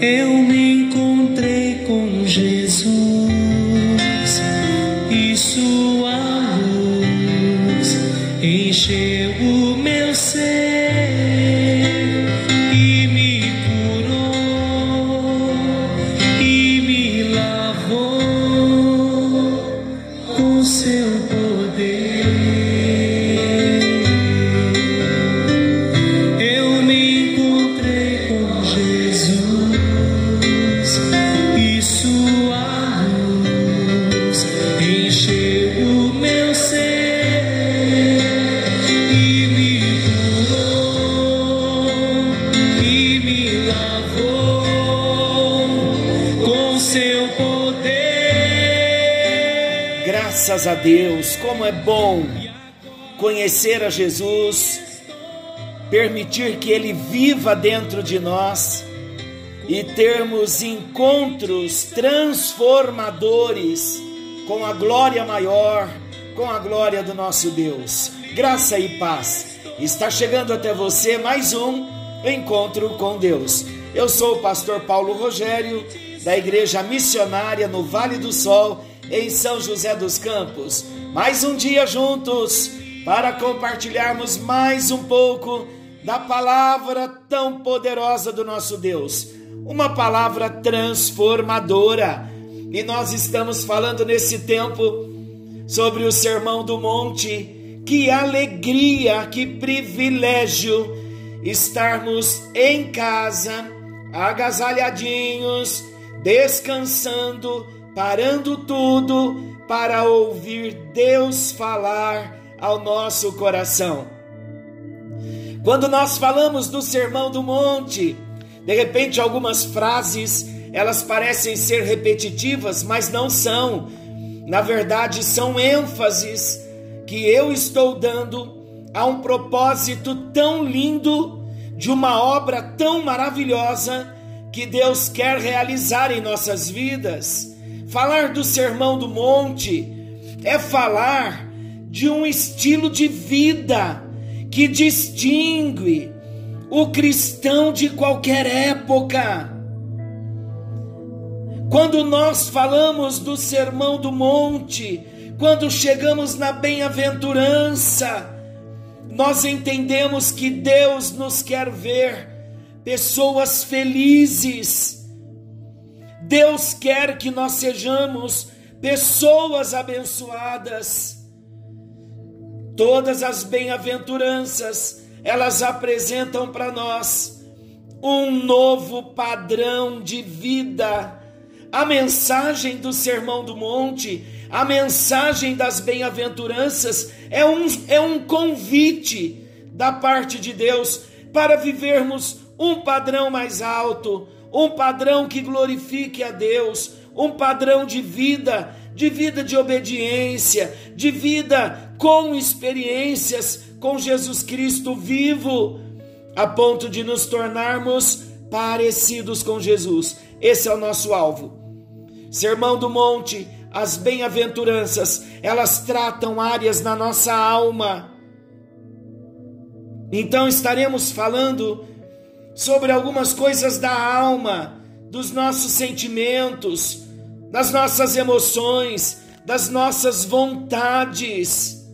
eu Graças a Deus, como é bom conhecer a Jesus, permitir que Ele viva dentro de nós e termos encontros transformadores com a glória maior, com a glória do nosso Deus. Graça e paz. Está chegando até você mais um encontro com Deus. Eu sou o pastor Paulo Rogério, da Igreja Missionária no Vale do Sol, em São José dos Campos. Mais um dia juntos para compartilharmos mais um pouco da palavra tão poderosa do nosso Deus, uma palavra transformadora. E nós estamos falando nesse tempo sobre o Sermão do Monte. Que alegria, que privilégio estarmos em casa, agasalhadinhos, descansando, parando tudo para ouvir Deus falar ao nosso coração. Quando nós falamos do Sermão do Monte, de repente algumas frases, elas parecem ser repetitivas, mas não são. Na verdade, são ênfases que eu estou dando a um propósito tão lindo de uma obra tão maravilhosa que Deus quer realizar em nossas vidas. Falar do Sermão do Monte é falar de um estilo de vida que distingue o cristão de qualquer época. Quando nós falamos do Sermão do Monte, quando chegamos na bem-aventurança, nós entendemos que Deus nos quer ver pessoas felizes. Deus quer que nós sejamos pessoas abençoadas. Todas as bem-aventuranças, elas apresentam para nós um novo padrão de vida. A mensagem do Sermão do Monte, a mensagem das bem-aventuranças é um, é um convite da parte de Deus para vivermos um padrão mais alto, um padrão que glorifique a Deus, um padrão de vida, de vida de obediência, de vida com experiências com Jesus Cristo vivo, a ponto de nos tornarmos parecidos com Jesus. Esse é o nosso alvo. Sermão do Monte, as bem-aventuranças, elas tratam áreas na nossa alma. Então estaremos falando sobre algumas coisas da alma, dos nossos sentimentos, das nossas emoções, das nossas vontades.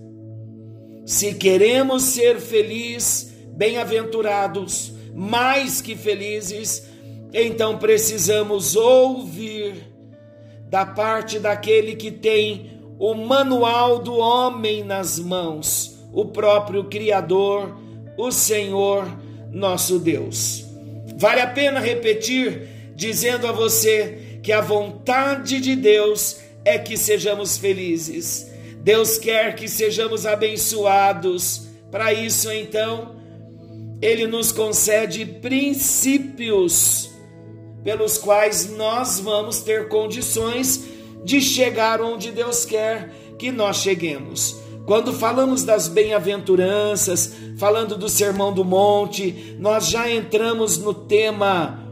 Se queremos ser felizes, bem-aventurados, mais que felizes, então precisamos ouvir da parte daquele que tem o manual do homem nas mãos, o próprio Criador, o Senhor nosso Deus. Vale a pena repetir, dizendo a você que a vontade de Deus é que sejamos felizes. Deus quer que sejamos abençoados. Para isso, então, Ele nos concede princípios pelos quais nós vamos ter condições de chegar onde Deus quer que nós cheguemos. Quando falamos das bem-aventuranças, falando do Sermão do Monte, nós já entramos no tema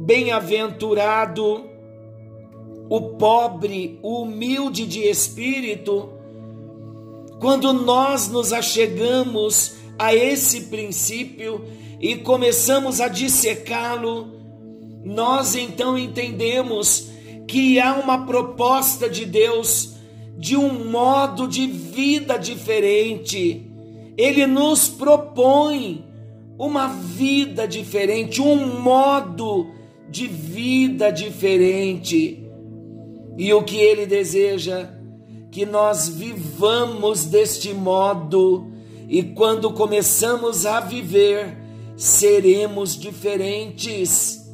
bem-aventurado o pobre, o humilde de espírito. Quando nós nos achegamos a esse princípio e começamos a dissecá-lo, nós então entendemos que há uma proposta de Deus de um modo de vida diferente. Ele nos propõe uma vida diferente, um modo de vida diferente. E o que ele deseja? Que nós vivamos deste modo, e quando começamos a viver, seremos diferentes.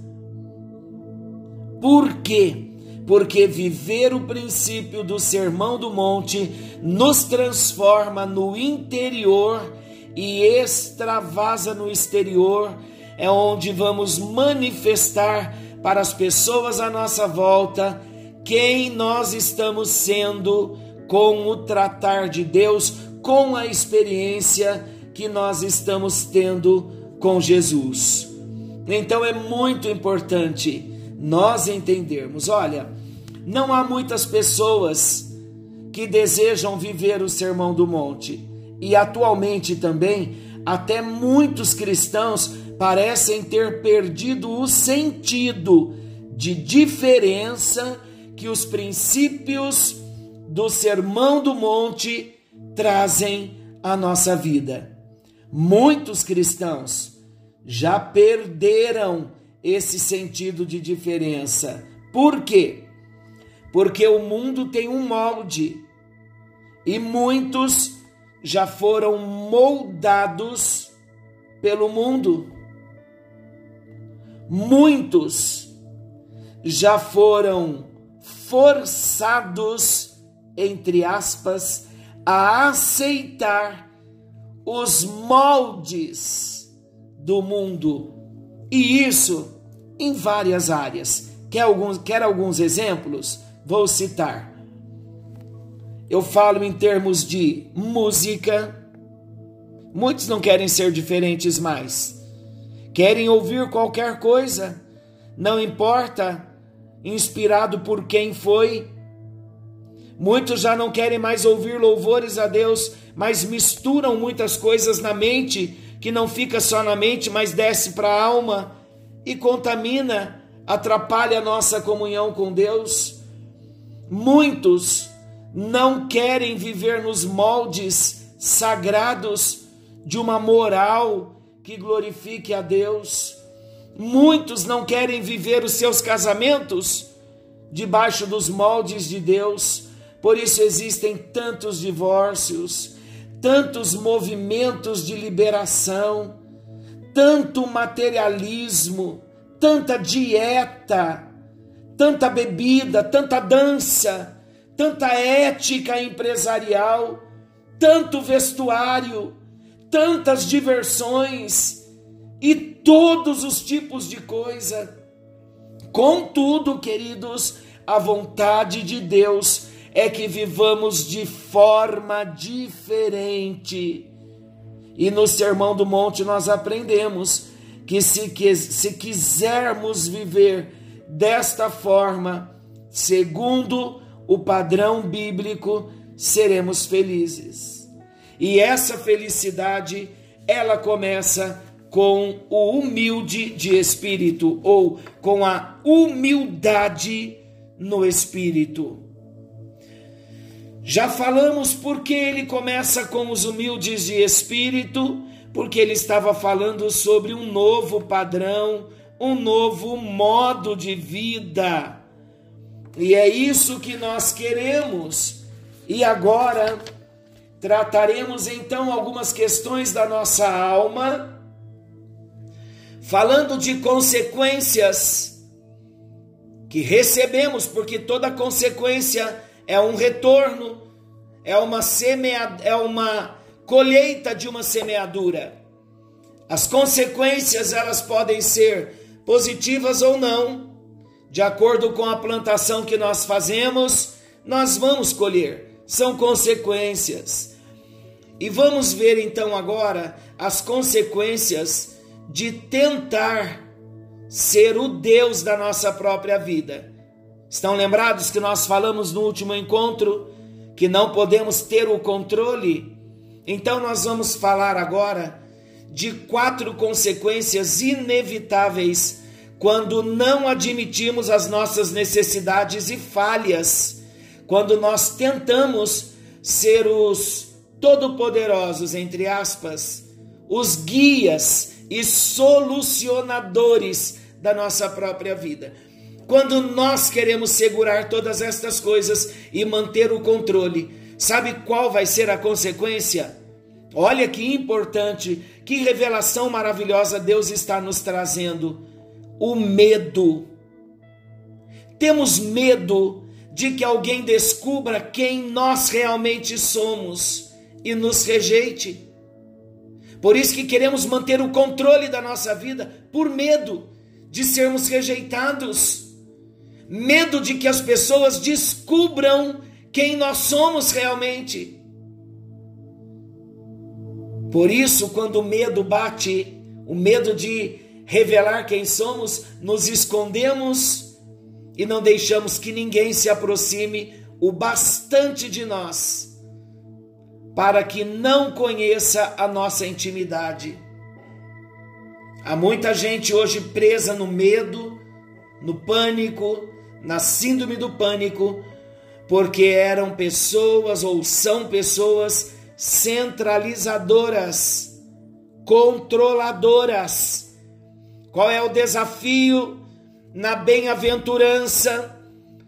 Por quê? Porque viver o princípio do Sermão do Monte nos transforma no interior e extravasa no exterior, é onde vamos manifestar para as pessoas à nossa volta quem nós estamos sendo com o tratar de Deus, com a experiência que nós estamos tendo com Jesus. Então é muito importante nós entendermos: olha, não há muitas pessoas que desejam viver o Sermão do Monte, e atualmente também, até muitos cristãos parecem ter perdido o sentido de diferença que os princípios do Sermão do Monte trazem à nossa vida. Muitos cristãos já perderam esse sentido de diferença. Por quê? Porque o mundo tem um molde e muitos já foram moldados pelo mundo. Muitos já foram forçados, entre aspas, a aceitar os moldes do mundo. E isso em várias áreas. Quer alguns, quer alguns exemplos? Vou citar. Eu falo em termos de música. Muitos não querem ser diferentes mais. Querem ouvir qualquer coisa, não importa inspirado por quem foi. Muitos já não querem mais ouvir louvores a Deus, mas misturam muitas coisas na mente, que não fica só na mente, mas desce para a alma e contamina, atrapalha a nossa comunhão com Deus. Muitos não querem viver nos moldes sagrados de uma moral que glorifique a Deus. Muitos não querem viver os seus casamentos debaixo dos moldes de Deus, por isso existem tantos divórcios, tantos movimentos de liberação, tanto materialismo, tanta dieta, tanta bebida, tanta dança, tanta ética empresarial, tanto vestuário, tantas diversões e todos os tipos de coisa. Contudo, queridos, a vontade de Deus é que vivamos de forma diferente. E no Sermão do Monte nós aprendemos que se, que, se quisermos viver desta forma, segundo o padrão bíblico, seremos felizes. E essa felicidade, ela começa com o humilde de espírito ou com a humildade no espírito. Já falamos porque ele começa com os humildes de espírito, porque ele estava falando sobre um novo padrão, um novo modo de vida. E é isso que nós queremos. E agora trataremos então algumas questões da nossa alma falando de consequências que recebemos, porque toda consequência é um retorno, é uma semea, é uma colheita de uma semeadura. As consequências elas podem ser positivas ou não, de acordo com a plantação que nós fazemos, nós vamos colher. São consequências. E vamos ver então agora as consequências de tentar ser o Deus da nossa própria vida. Estão lembrados que nós falamos no último encontro que não podemos ter o controle? Então nós vamos falar agora de quatro consequências inevitáveis quando não admitimos as nossas necessidades e falhas, quando nós tentamos ser os todo-poderosos, entre aspas, os guias e solucionadores da nossa própria vida. Quando nós queremos segurar todas estas coisas e manter o controle, sabe qual vai ser a consequência? Olha que importante, que revelação maravilhosa Deus está nos trazendo. O medo. Temos medo de que alguém descubra quem nós realmente somos e nos rejeite. Por isso que queremos manter o controle da nossa vida por medo de sermos rejeitados. Medo de que as pessoas descubram quem nós somos realmente. Por isso, quando o medo bate, o medo de revelar quem somos, nos escondemos e não deixamos que ninguém se aproxime o bastante de nós para que não conheça a nossa intimidade. Há muita gente hoje presa no medo, no pânico, na síndrome do pânico, porque eram pessoas ou são pessoas centralizadoras, controladoras. Qual é o desafio na bem-aventurança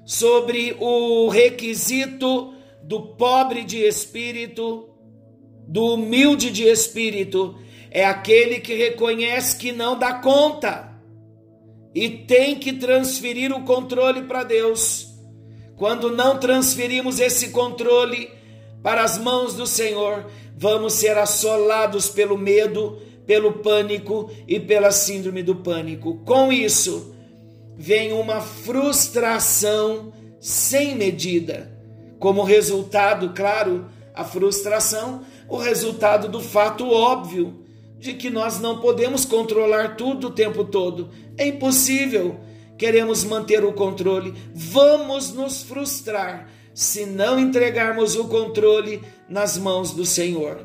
sobre o requisito do pobre de espírito, do humilde de espírito? É aquele que reconhece que não dá conta e tem que transferir o controle para Deus. Quando não transferimos esse controle, para as mãos do Senhor, vamos ser assolados pelo medo, pelo pânico e pela síndrome do pânico. Com isso, vem uma frustração sem medida. Como resultado, claro, a frustração, o resultado do fato óbvio de que nós não podemos controlar tudo o tempo todo. É impossível. Queremos manter o controle, vamos nos frustrar se não entregarmos o controle nas mãos do Senhor.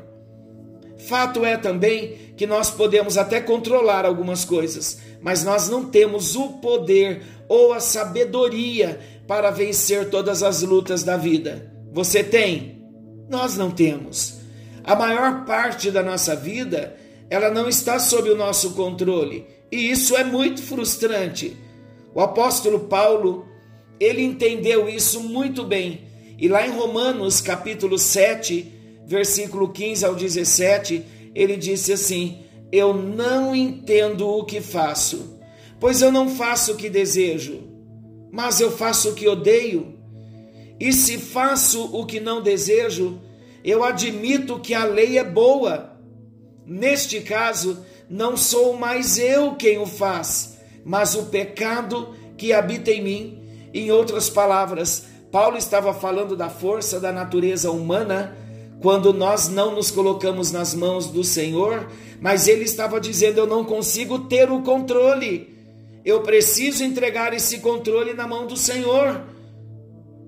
Fato é também que nós podemos até controlar algumas coisas, mas nós não temos o poder ou a sabedoria para vencer todas as lutas da vida. Você tem? Nós não temos. A maior parte da nossa vida, ela não está sob o nosso controle, e isso é muito frustrante. O apóstolo Paulo, ele entendeu isso muito bem. E lá em Romanos, capítulo 7, versículo 15 ao 17, ele disse assim: Eu não entendo o que faço, pois eu não faço o que desejo, mas eu faço o que odeio. E se faço o que não desejo, eu admito que a lei é boa. Neste caso, não sou mais eu quem o faz, mas o pecado que habita em mim. Em outras palavras, Paulo estava falando da força da natureza humana quando nós não nos colocamos nas mãos do Senhor, mas ele estava dizendo: Eu não consigo ter o controle, eu preciso entregar esse controle na mão do Senhor.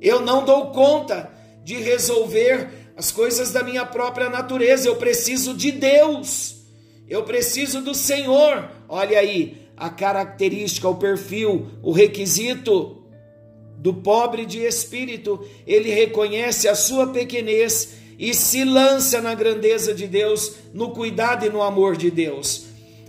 Eu não dou conta de resolver as coisas da minha própria natureza, eu preciso de Deus, eu preciso do Senhor. Olha aí, a característica, o perfil, o requisito do pobre de espírito, ele reconhece a sua pequenez e se lança na grandeza de Deus, no cuidado e no amor de Deus.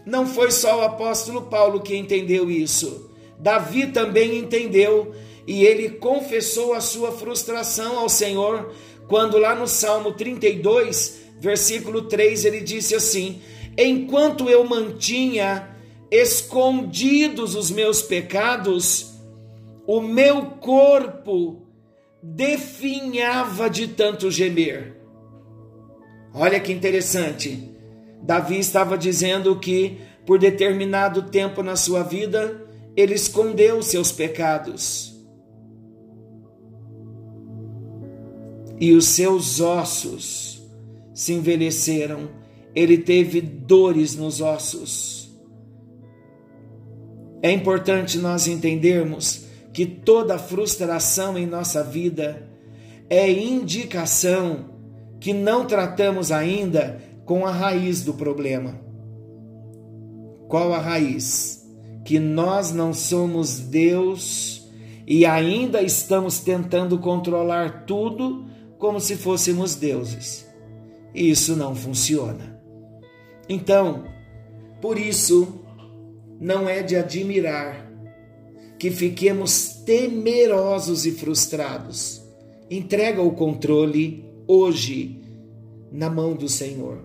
Não foi só o apóstolo Paulo que entendeu isso. Davi também entendeu e ele confessou a sua frustração ao Senhor quando lá no Salmo 32, versículo 3, ele disse assim: Enquanto eu mantinha escondidos os meus pecados, o meu corpo definhava de tanto gemer. Olha que interessante. Davi estava dizendo que por determinado tempo na sua vida ele escondeu seus pecados. E os seus ossos se envelheceram, ele teve dores nos ossos. É importante nós entendermos que toda frustração em nossa vida é indicação que não tratamos ainda com a raiz do problema. Qual a raiz? que nós não somos Deus e ainda estamos tentando controlar tudo como se fôssemos deuses. E isso não funciona. Então, por isso, não é de admirar que fiquemos temerosos e frustrados. Entrega o controle hoje na mão do Senhor.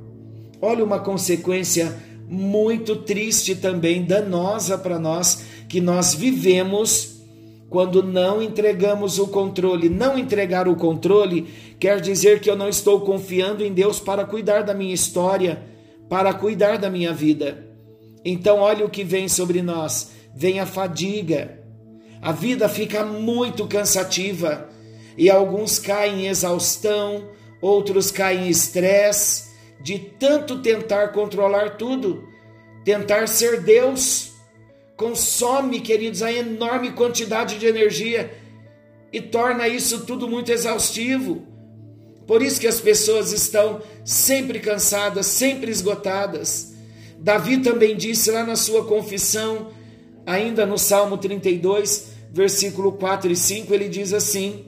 Olha uma consequência muito triste também, danosa para nós, que nós vivemos quando não entregamos o controle. Não entregar o controle quer dizer que eu não estou confiando em Deus para cuidar da minha história, para cuidar da minha vida. Então, olha o que vem sobre nós: vem a fadiga. A vida fica muito cansativa e alguns caem em exaustão, outros caem em estresse de tanto tentar controlar tudo, tentar ser Deus. Consome, queridos, a enorme quantidade de energia e torna isso tudo muito exaustivo. Por isso que as pessoas estão sempre cansadas, sempre esgotadas. Davi também disse lá na sua confissão, ainda no Salmo 32, versículo 4 e 5, ele diz assim: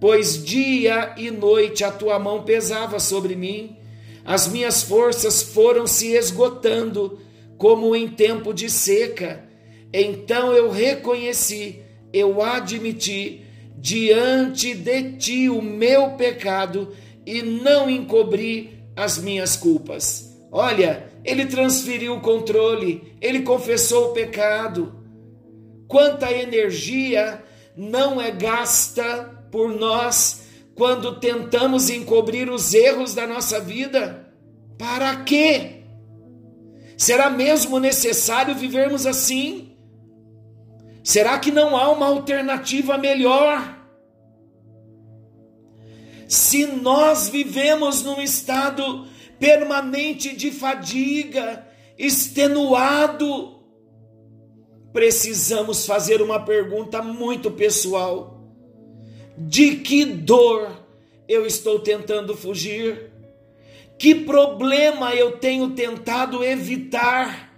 Pois dia e noite a tua mão pesava sobre mim, as minhas forças foram se esgotando, como em tempo de seca. Então eu reconheci, eu admiti diante de ti o meu pecado e não encobri as minhas culpas. Olha, ele transferiu o controle, ele confessou o pecado. Quanta energia não é gasta por nós quando tentamos encobrir os erros da nossa vida? Para quê? Será mesmo necessário vivermos assim? Será que não há uma alternativa melhor? Se nós vivemos num estado permanente de fadiga, extenuado, precisamos fazer uma pergunta muito pessoal: de que dor eu estou tentando fugir? Que problema eu tenho tentado evitar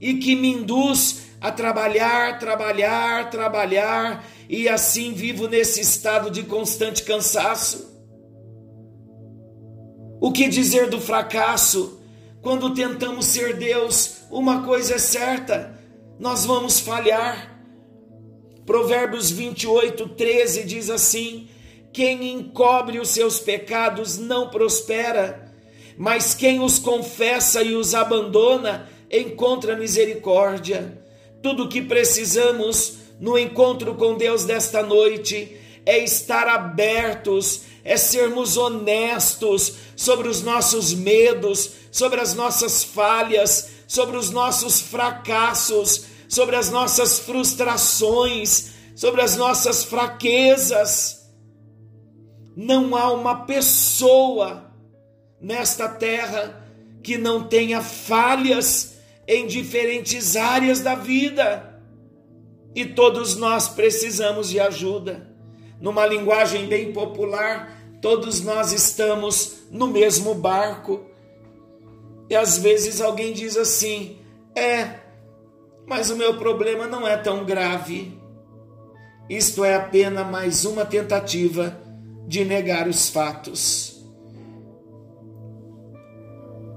e que me induz a trabalhar, trabalhar, trabalhar e assim vivo nesse estado de constante cansaço? O que dizer do fracasso quando tentamos ser Deus? Uma coisa é certa, nós vamos falhar. Provérbios 28, 13 diz assim: Quem encobre os seus pecados não prospera, mas quem os confessa e os abandona encontra misericórdia. Tudo o que precisamos no encontro com Deus desta noite é estar abertos, é sermos honestos sobre os nossos medos, sobre as nossas falhas, sobre os nossos fracassos, sobre as nossas frustrações, sobre as nossas fraquezas. Não há uma pessoa nesta terra que não tenha falhas em diferentes áreas da vida. E todos nós precisamos de ajuda. Numa linguagem bem popular, todos nós estamos no mesmo barco. E às vezes alguém diz assim: é, mas o meu problema não é tão grave. Isto é apenas mais uma tentativa de negar os fatos.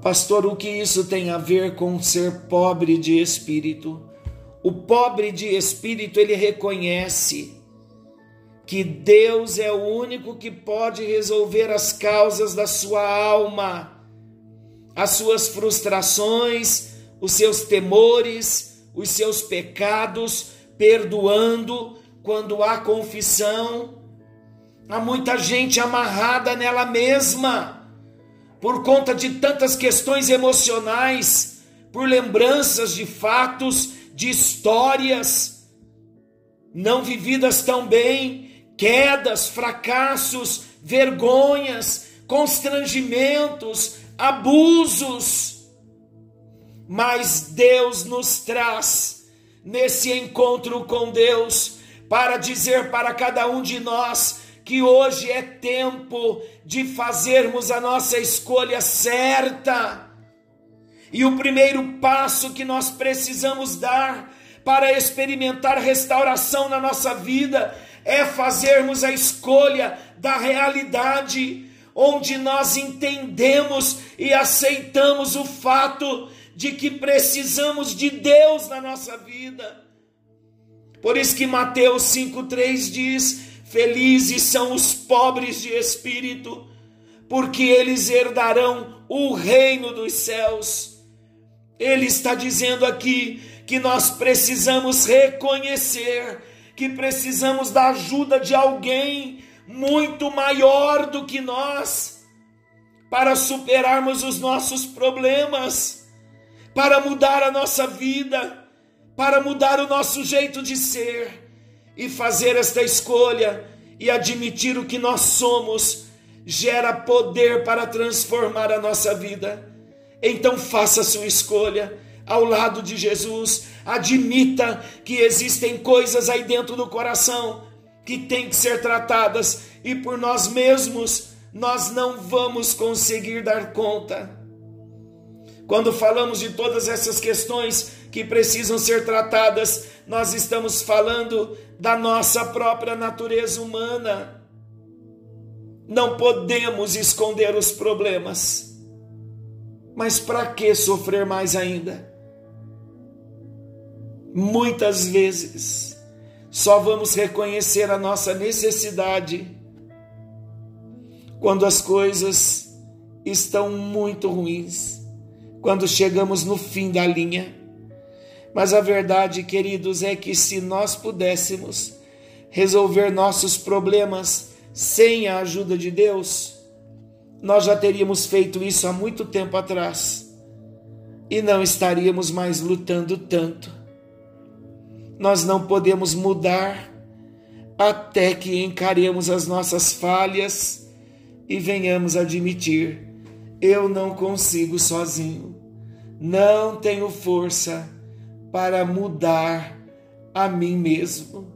Pastor, o que isso tem a ver com ser pobre de espírito? O pobre de espírito, ele reconhece que Deus é o único que pode resolver as causas da sua alma, as suas frustrações, os seus temores, os seus pecados, perdoando quando há confissão. Há muita gente amarrada nela mesma, por conta de tantas questões emocionais, por lembranças de fatos, de histórias não vividas tão bem, quedas, fracassos, vergonhas, constrangimentos, abusos. Mas Deus nos traz nesse encontro com Deus para dizer para cada um de nós que hoje é tempo de fazermos a nossa escolha certa. E o primeiro passo que nós precisamos dar para experimentar restauração na nossa vida é fazermos a escolha da realidade, onde nós entendemos e aceitamos o fato de que precisamos de Deus na nossa vida. Por isso que Mateus 5,3 diz: Felizes são os pobres de espírito, porque eles herdarão o reino dos céus. Ele está dizendo aqui que nós precisamos reconhecer que precisamos da ajuda de alguém muito maior do que nós para superarmos os nossos problemas, para mudar a nossa vida, para mudar o nosso jeito de ser e fazer esta escolha e admitir o que nós somos gera poder para transformar a nossa vida. Então faça sua escolha ao lado de Jesus, admita que existem coisas aí dentro do coração que têm que ser tratadas e por nós mesmos nós não vamos conseguir dar conta. Quando falamos de todas essas questões que precisam ser tratadas, nós estamos falando da nossa própria natureza humana. Não podemos esconder os problemas. Mas para que sofrer mais ainda? Muitas vezes só vamos reconhecer a nossa necessidade quando as coisas estão muito ruins, quando chegamos no fim da linha. Mas a verdade, queridos, é que se nós pudéssemos resolver nossos problemas sem a ajuda de Deus, nós já teríamos feito isso há muito tempo atrás e não estaríamos mais lutando tanto. Nós não podemos mudar até que encaremos as nossas falhas e venhamos admitir: eu não consigo sozinho, não tenho força para mudar a mim mesmo.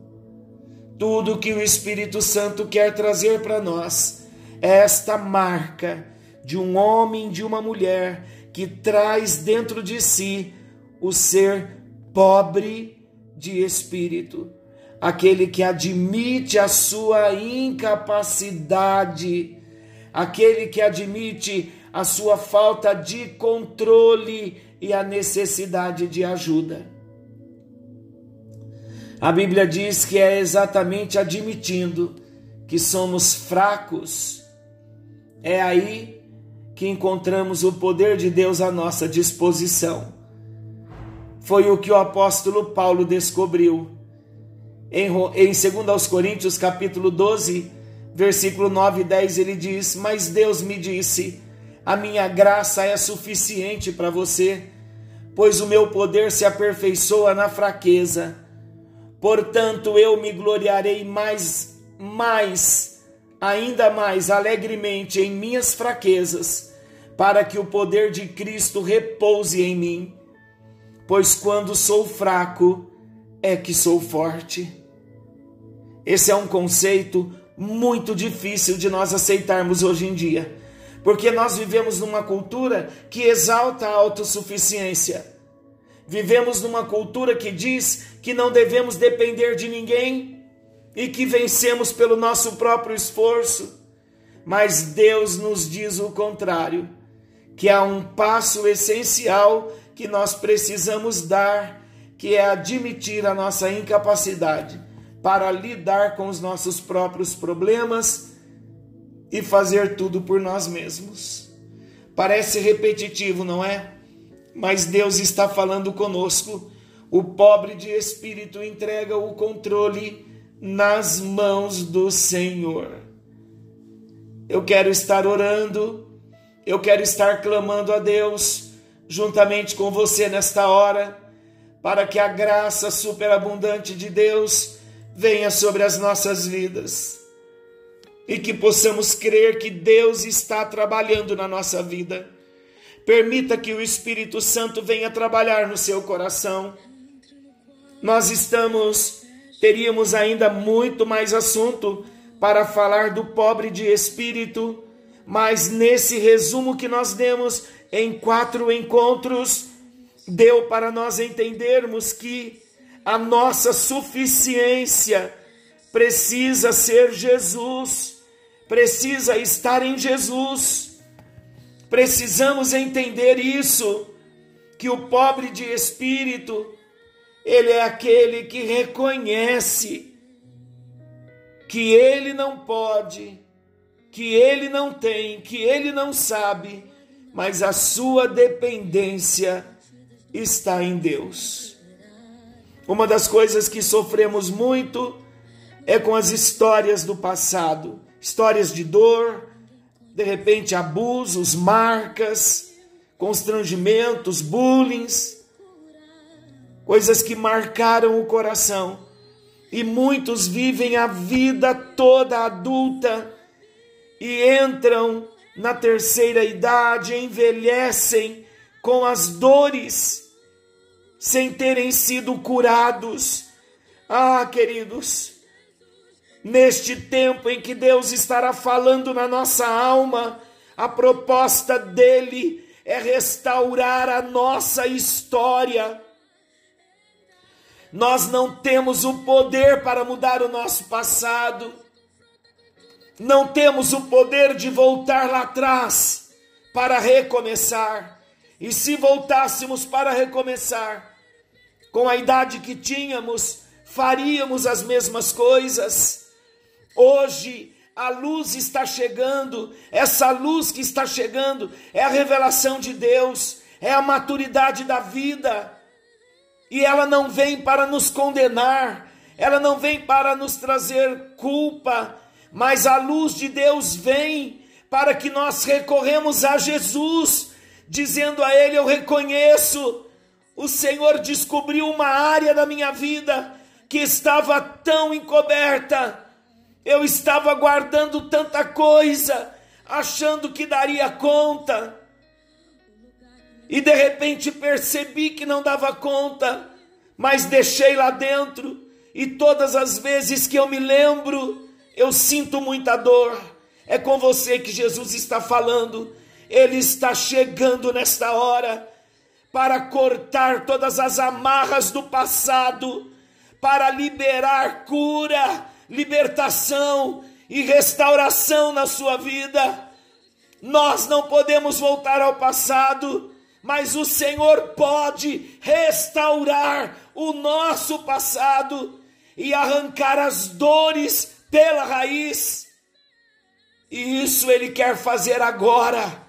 Tudo que o Espírito Santo quer trazer para nós é esta marca de um homem, de uma mulher que traz dentro de si o ser pobre de espírito, aquele que admite a sua incapacidade, aquele que admite a sua falta de controle e a necessidade de ajuda. A Bíblia diz que é exatamente admitindo que somos fracos, é aí que encontramos o poder de Deus à nossa disposição. Foi o que o apóstolo Paulo descobriu. Em, em 2 Coríntios, capítulo 12, versículo 9 e 10, ele diz: Mas Deus me disse: A minha graça é suficiente para você, pois o meu poder se aperfeiçoa na fraqueza. Portanto, eu me gloriarei mais, mais, ainda mais alegremente em minhas fraquezas, para que o poder de Cristo repouse em mim pois quando sou fraco é que sou forte. Esse é um conceito muito difícil de nós aceitarmos hoje em dia, porque nós vivemos numa cultura que exalta a autossuficiência. Vivemos numa cultura que diz que não devemos depender de ninguém e que vencemos pelo nosso próprio esforço. Mas Deus nos diz o contrário, que há um passo essencial que nós precisamos dar, que é admitir a nossa incapacidade para lidar com os nossos próprios problemas e fazer tudo por nós mesmos. Parece repetitivo, não é? Mas Deus está falando conosco. O pobre de espírito entrega o controle nas mãos do Senhor. Eu quero estar orando, eu quero estar clamando a Deus juntamente com você nesta hora, para que a graça superabundante de Deus venha sobre as nossas vidas e que possamos crer que Deus está trabalhando na nossa vida. Permita que o Espírito Santo venha trabalhar no seu coração. Nós estamos, teríamos ainda muito mais assunto para falar do pobre de espírito, mas nesse resumo que nós demos em quatro encontros, deu para nós entendermos que a nossa suficiência precisa ser Jesus, precisa estar em Jesus. Precisamos entender isso, que o pobre de espírito, ele é aquele que reconhece que ele não pode, que ele não tem, que ele não sabe, mas a sua dependência está em Deus. Uma das coisas que sofremos muito é com as histórias do passado, histórias de dor, de repente abusos, marcas, constrangimentos, bullying, coisas que marcaram o coração. E muitos vivem a vida toda adulta e entram na terceira idade, envelhecem com as dores sem terem sido curados. Ah, queridos, neste tempo em que Deus estará falando na nossa alma, a proposta dele é restaurar a nossa história. Nós não temos o poder para mudar o nosso passado, não temos o poder de voltar lá atrás para recomeçar. E se voltássemos para recomeçar, com a idade que tínhamos, faríamos as mesmas coisas. Hoje a luz está chegando, essa luz que está chegando é a revelação de Deus, é a maturidade da vida. E ela não vem para nos condenar, ela não vem para nos trazer culpa, mas a luz de Deus vem para que nós recorremos a Jesus, dizendo a Ele: Eu reconheço o Senhor descobriu uma área da minha vida que estava tão encoberta. Eu estava guardando tanta coisa, achando que daria conta. E de repente percebi que não dava conta, mas deixei lá dentro. E todas as vezes que eu me lembro, eu sinto muita dor. É com você que Jesus está falando. Ele está chegando nesta hora para cortar todas as amarras do passado, para liberar cura, libertação e restauração na sua vida. Nós não podemos voltar ao passado, mas o Senhor pode restaurar o nosso passado e arrancar as dores pela raiz. E isso Ele quer fazer agora.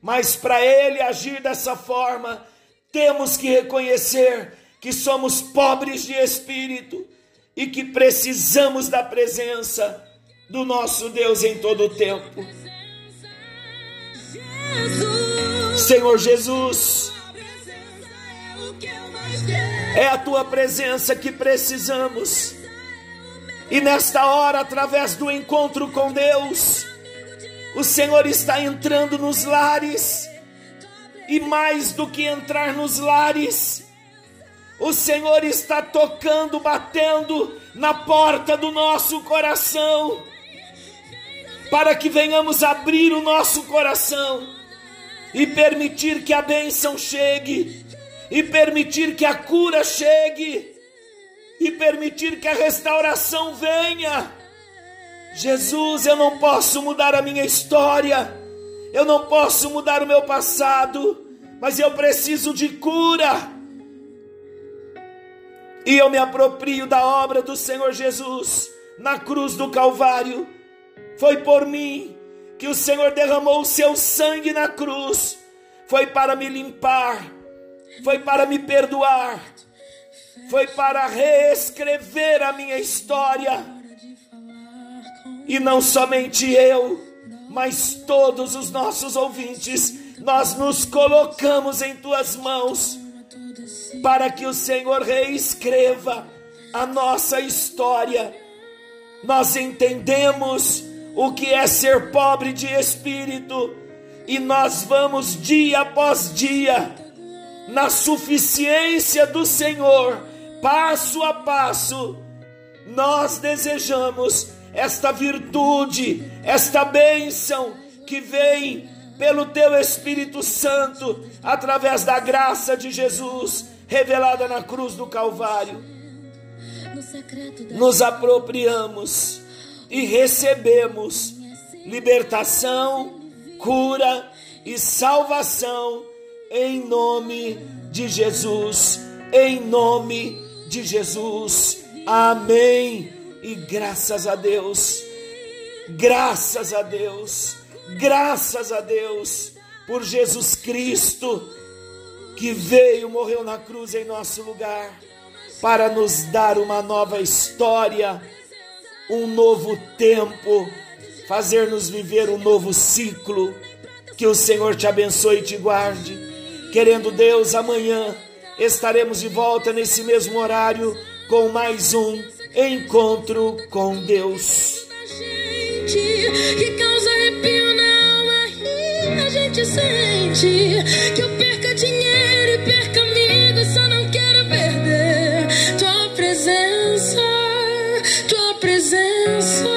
Mas para Ele agir dessa forma, temos que reconhecer que somos pobres de espírito e que precisamos da presença do nosso Deus em todo o tempo. Senhor Jesus, é a tua presença que precisamos. E nesta hora, através do encontro com Deus, o Senhor está entrando nos lares e mais do que entrar nos lares, o Senhor está tocando, batendo na porta do nosso coração, para que venhamos abrir o nosso coração e permitir que a bênção chegue, e permitir que a cura chegue, e permitir que a restauração venha. Jesus, eu não posso mudar a minha história eu não posso mudar o meu passado, mas eu preciso de cura. E eu me aproprio da obra do Senhor Jesus na cruz do Calvário. Foi por mim que o Senhor derramou o seu sangue na cruz. Foi para me limpar, foi para me perdoar, foi para reescrever a minha história. E não somente eu, mas todos os nossos ouvintes, nós nos colocamos em tuas mãos para que o Senhor reescreva a nossa história. Nós entendemos o que é ser pobre de espírito e nós vamos dia após dia na suficiência do Senhor, passo a passo. Nós desejamos esta virtude, esta bênção que vem pelo teu Espírito Santo, através da graça de Jesus revelada na cruz do Calvário. Nos apropriamos e recebemos libertação, cura e salvação em nome de Jesus, em nome de Jesus. Amém. E graças a Deus, graças a Deus, graças a Deus por Jesus Cristo que veio, morreu na cruz em nosso lugar para nos dar uma nova história, um novo tempo, fazer-nos viver um novo ciclo. Que o Senhor te abençoe e te guarde. Querendo Deus, amanhã estaremos de volta nesse mesmo horário com mais um encontro com Deus. Que causa arrepio na alma e a gente sente que eu perca dinheiro e perca amigos, só não quero perder tua presença, tua presença, tua presença, tua presença.